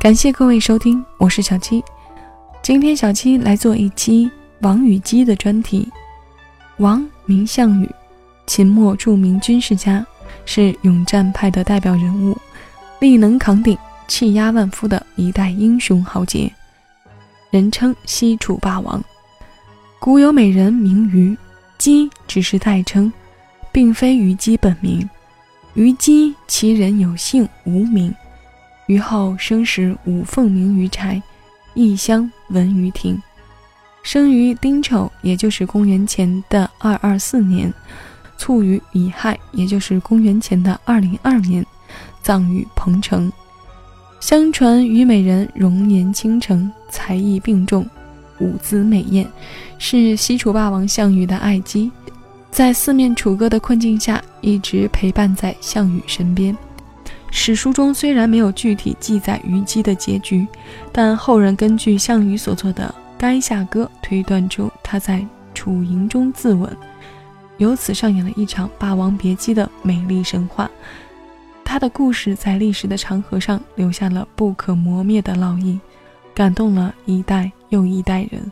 感谢各位收听，我是小七。今天小七来做一期王禹基的专题。王名项羽，秦末著名军事家，是勇战派的代表人物，力能扛鼎、气压万夫的一代英雄豪杰，人称西楚霸王。古有美人名虞，姬只是代称，并非虞姬本名。虞姬其人有姓无名。虞后生时五凤鸣于柴，异乡闻于庭。生于丁丑，也就是公元前的二二四年，卒于乙亥，也就是公元前的二零二年，葬于彭城。相传虞美人容颜倾城，才艺并重，舞姿美艳，是西楚霸王项羽的爱姬，在四面楚歌的困境下，一直陪伴在项羽身边。史书中虽然没有具体记载虞姬的结局，但后人根据项羽所作的《垓下歌》推断出他在楚营中自刎，由此上演了一场《霸王别姬》的美丽神话。他的故事在历史的长河上留下了不可磨灭的烙印，感动了一代又一代人。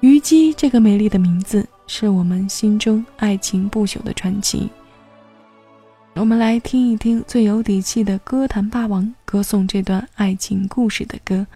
虞姬这个美丽的名字，是我们心中爱情不朽的传奇。我们来听一听最有底气的歌坛霸王歌颂这段爱情故事的歌。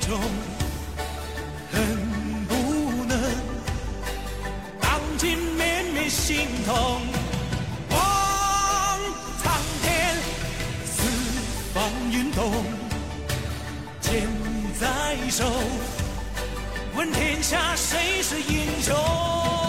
中恨不能荡尽绵绵心痛，望苍天四方云动，剑在手，问天下谁是英雄。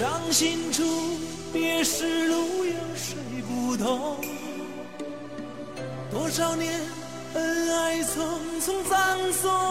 伤心处别时路有谁不同？多少年恩爱匆匆葬送。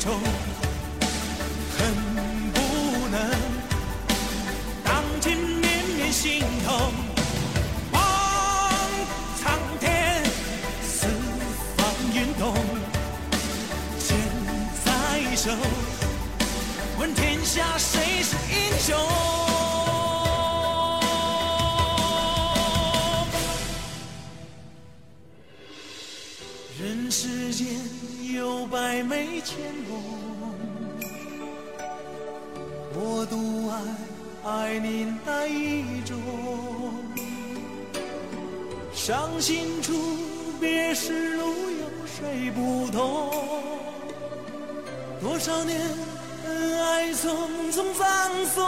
愁不懂？多少年恩爱匆匆葬送，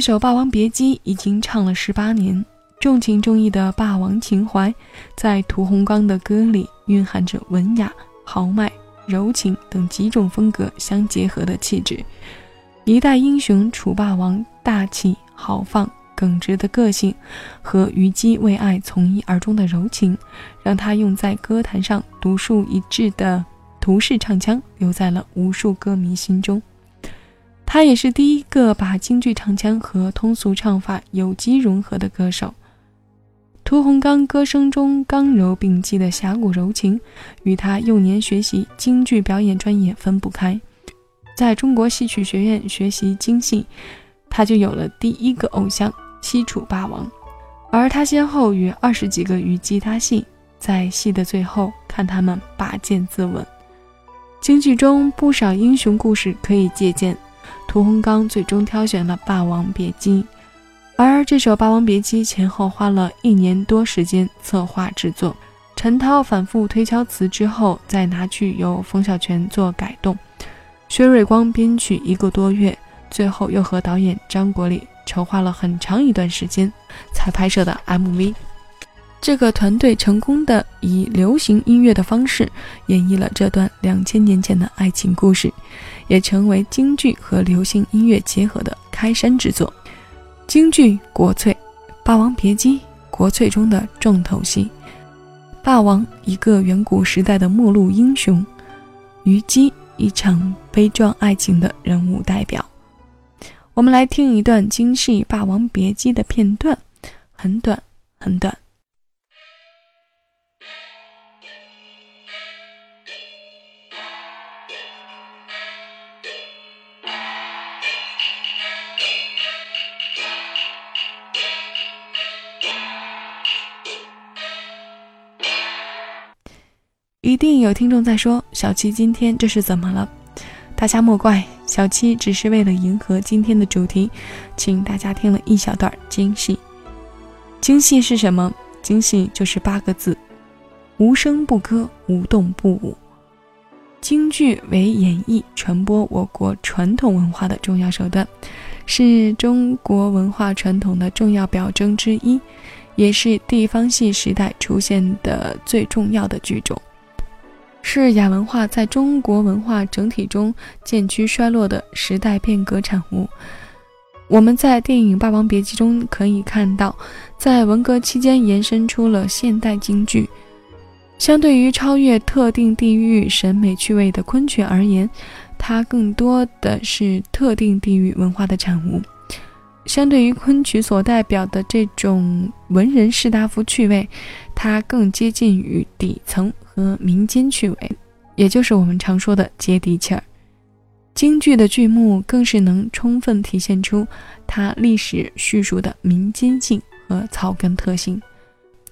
这首《霸王别姬》已经唱了十八年，重情重义的霸王情怀，在屠洪刚的歌里蕴含着文雅、豪迈、柔情等几种风格相结合的气质。一代英雄楚霸王大气豪放、耿直的个性和虞姬为爱从一而终的柔情，让他用在歌坛上独树一帜的图式唱腔留在了无数歌迷心中。他也是第一个把京剧唱腔和通俗唱法有机融合的歌手。屠洪刚歌声中刚柔并济的侠骨柔情，与他幼年学习京剧表演专业分不开。在中国戏曲学院学习京戏，他就有了第一个偶像西楚霸王。而他先后与二十几个虞姬搭戏，在戏的最后看他们拔剑自刎。京剧中不少英雄故事可以借鉴。屠洪刚最终挑选了《霸王别姬》，而这首《霸王别姬》前后花了一年多时间策划制作。陈涛反复推敲词之后，再拿去由冯小泉做改动，薛瑞光编曲一个多月，最后又和导演张国立筹划了很长一段时间，才拍摄的 MV。这个团队成功的以流行音乐的方式演绎了这段两千年前的爱情故事，也成为京剧和流行音乐结合的开山之作。京剧国粹，《霸王别姬》国粹中的重头戏。霸王，一个远古时代的末路英雄；虞姬，一场悲壮爱情的人物代表。我们来听一段京戏《霸王别姬》的片段，很短，很短。一定有听众在说：“小七今天这是怎么了？”大家莫怪，小七只是为了迎合今天的主题，请大家听了一小段京戏。京戏是什么？京戏就是八个字：无声不歌，无动不舞。京剧为演绎、传播我国传统文化的重要手段，是中国文化传统的重要表征之一，也是地方戏时代出现的最重要的剧种。是亚文化在中国文化整体中渐趋衰落的时代变革产物。我们在电影《霸王别姬》中可以看到，在文革期间延伸出了现代京剧。相对于超越特定地域审美趣味的昆曲而言，它更多的是特定地域文化的产物。相对于昆曲所代表的这种文人士大夫趣味，它更接近于底层。和民间趣味，也就是我们常说的接地气儿。京剧的剧目更是能充分体现出它历史叙述的民间性和草根特性。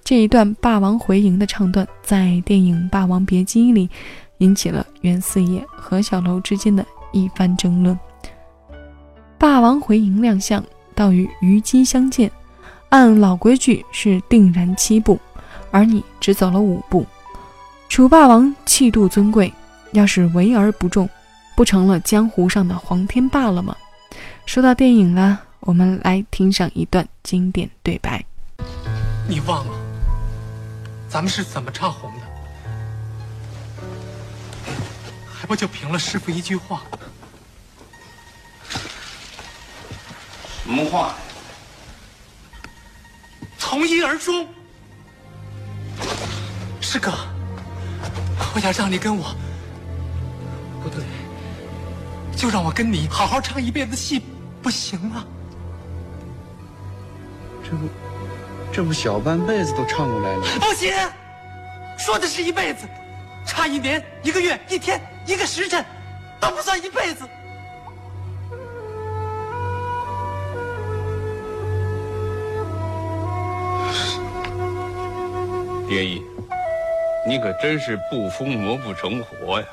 这一段霸王回营的唱段，在电影《霸王别姬》里引起了袁四爷和小楼之间的一番争论。霸王回营亮相，到与虞姬相见，按老规矩是定然七步，而你只走了五步。楚霸王气度尊贵，要是围而不中，不成了江湖上的黄天霸了吗？说到电影了，我们来听上一段经典对白。你忘了，咱们是怎么唱红的？还不就凭了师傅一句话？什么话呀？从一而终。师哥，我要让你跟我，不对，就让我跟你好好唱一辈子戏，不行吗？这不，这不小半辈子都唱过来了。不行，说的是一辈子，差一年、一个月、一天、一个时辰，都不算一辈子。蝶衣，你可真是不疯魔不成活呀！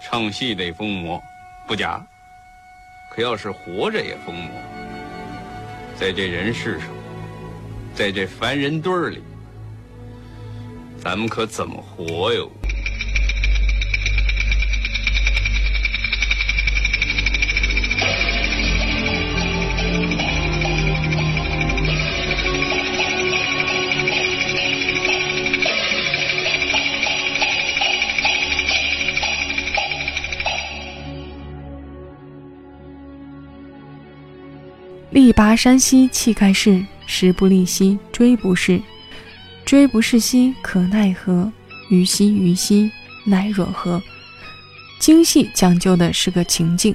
唱戏得疯魔，不假。可要是活着也疯魔，在这人世上，在这凡人堆儿里，咱们可怎么活哟？力拔山兮气盖世，时不利兮骓不逝。骓不逝兮可奈何？虞兮虞兮奈若何？京戏讲究的是个情境，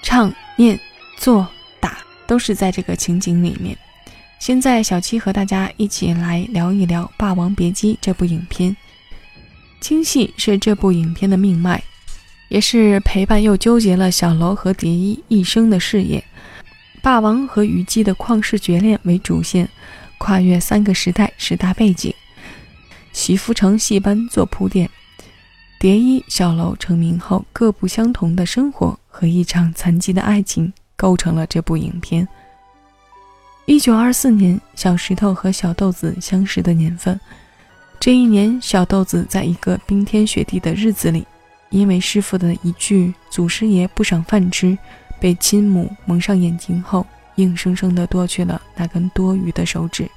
唱、念、做、打都是在这个情景里面。现在小七和大家一起来聊一聊《霸王别姬》这部影片。京戏是这部影片的命脉，也是陪伴又纠结了小楼和蝶衣一生的事业。霸王和虞姬的旷世绝恋为主线，跨越三个时代、十大背景，习福成戏班做铺垫。蝶衣、小楼成名后各不相同的生活和一场残疾的爱情，构成了这部影片。一九二四年，小石头和小豆子相识的年份。这一年，小豆子在一个冰天雪地的日子里，因为师傅的一句“祖师爷不赏饭吃”。被亲母蒙上眼睛后，硬生生地剁去了那根多余的手指。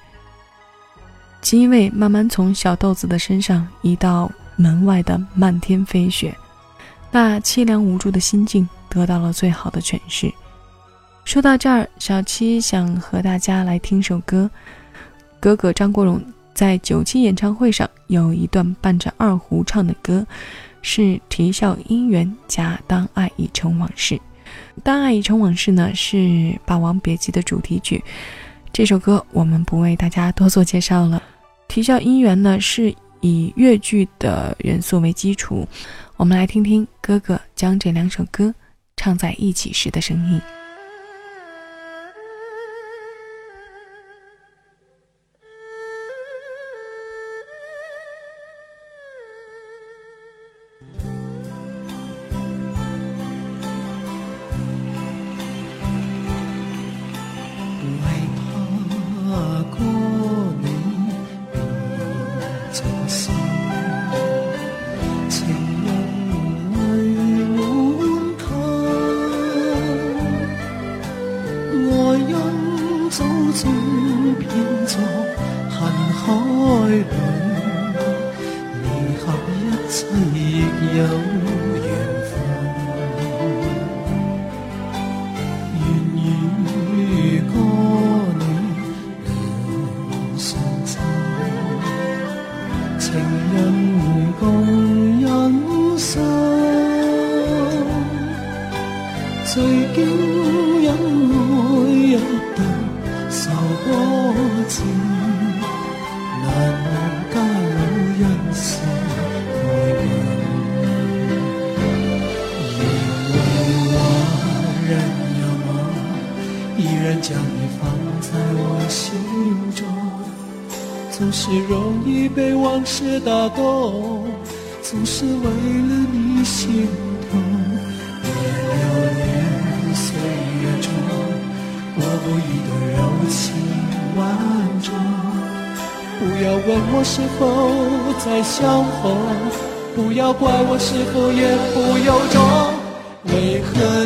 金卫慢慢从小豆子的身上移到门外的漫天飞雪，那凄凉无助的心境得到了最好的诠释。说到这儿，小七想和大家来听首歌。哥哥张国荣在九七演唱会上有一段伴着二胡唱的歌，是《啼笑姻缘》加《当爱已成往事》。《当爱已成往事》呢，是《霸王别姬》的主题曲。这首歌我们不为大家多做介绍了。《啼笑姻缘》呢，是以越剧的元素为基础。我们来听听哥哥将这两首歌唱在一起时的声音。最然将你放在我心中，总是容易被往事打动。总是为了你心痛。别留恋岁月中，我不易的柔情万种。不要问我是否再相逢，不要怪我是否言不由衷。为何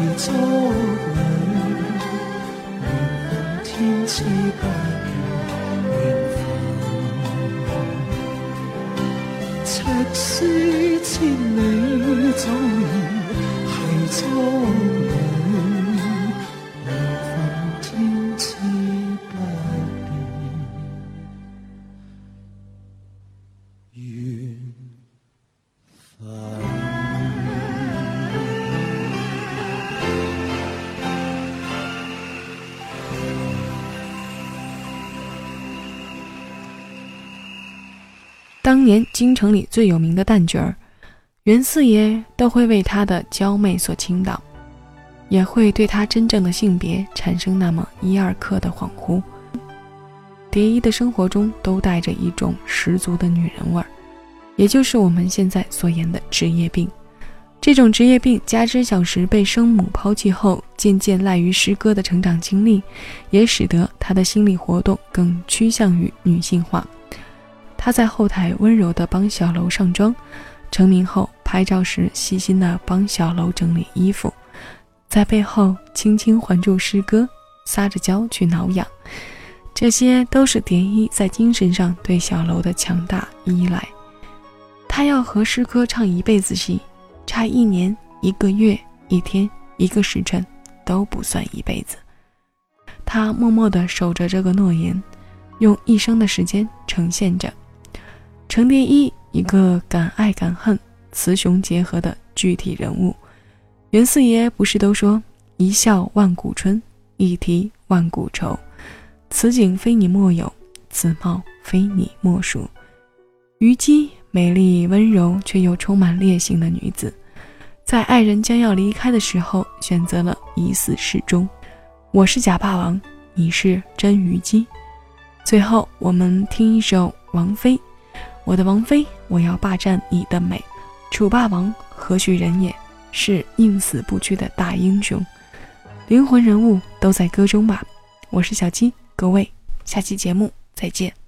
係觸侶，緣分天知不願緣分。赤絲千里早已係觸当年京城里最有名的旦角儿，袁四爷都会为她的娇媚所倾倒，也会对她真正的性别产生那么一二刻的恍惚。蝶衣的生活中都带着一种十足的女人味儿，也就是我们现在所言的职业病。这种职业病加之小时被生母抛弃后，渐渐赖于师哥的成长经历，也使得他的心理活动更趋向于女性化。他在后台温柔地帮小楼上妆，成名后拍照时细心地帮小楼整理衣服，在背后轻轻环住师哥，撒着娇去挠痒。这些都是蝶衣在精神上对小楼的强大依赖。他要和师哥唱一辈子戏，差一年、一个月、一天、一个时辰都不算一辈子。他默默地守着这个诺言，用一生的时间呈现着。程蝶衣，一个敢爱敢恨、雌雄结合的具体人物。袁四爷不是都说“一笑万古春，一啼万古愁”，此景非你莫有，此貌非你莫属。虞姬，美丽温柔却又充满烈性的女子，在爱人将要离开的时候，选择了以死示终。我是假霸王，你是真虞姬。最后，我们听一首王菲。我的王妃，我要霸占你的美。楚霸王何许人也？是宁死不屈的大英雄，灵魂人物都在歌中吧。我是小鸡，各位，下期节目再见。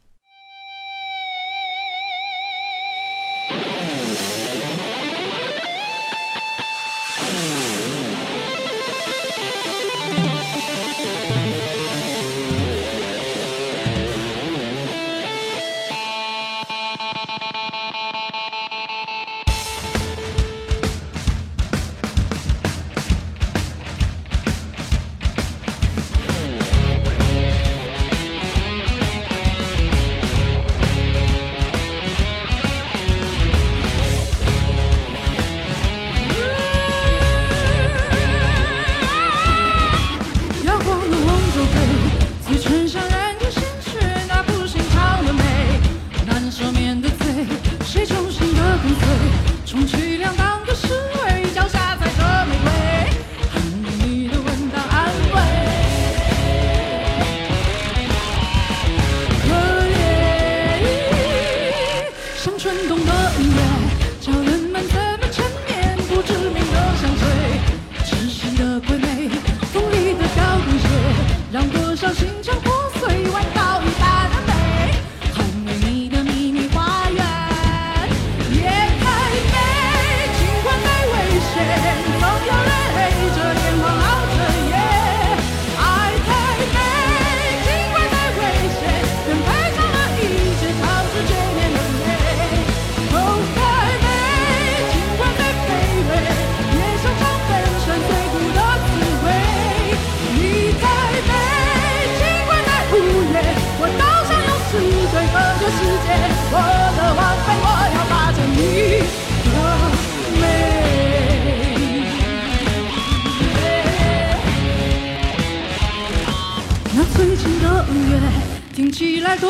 起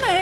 来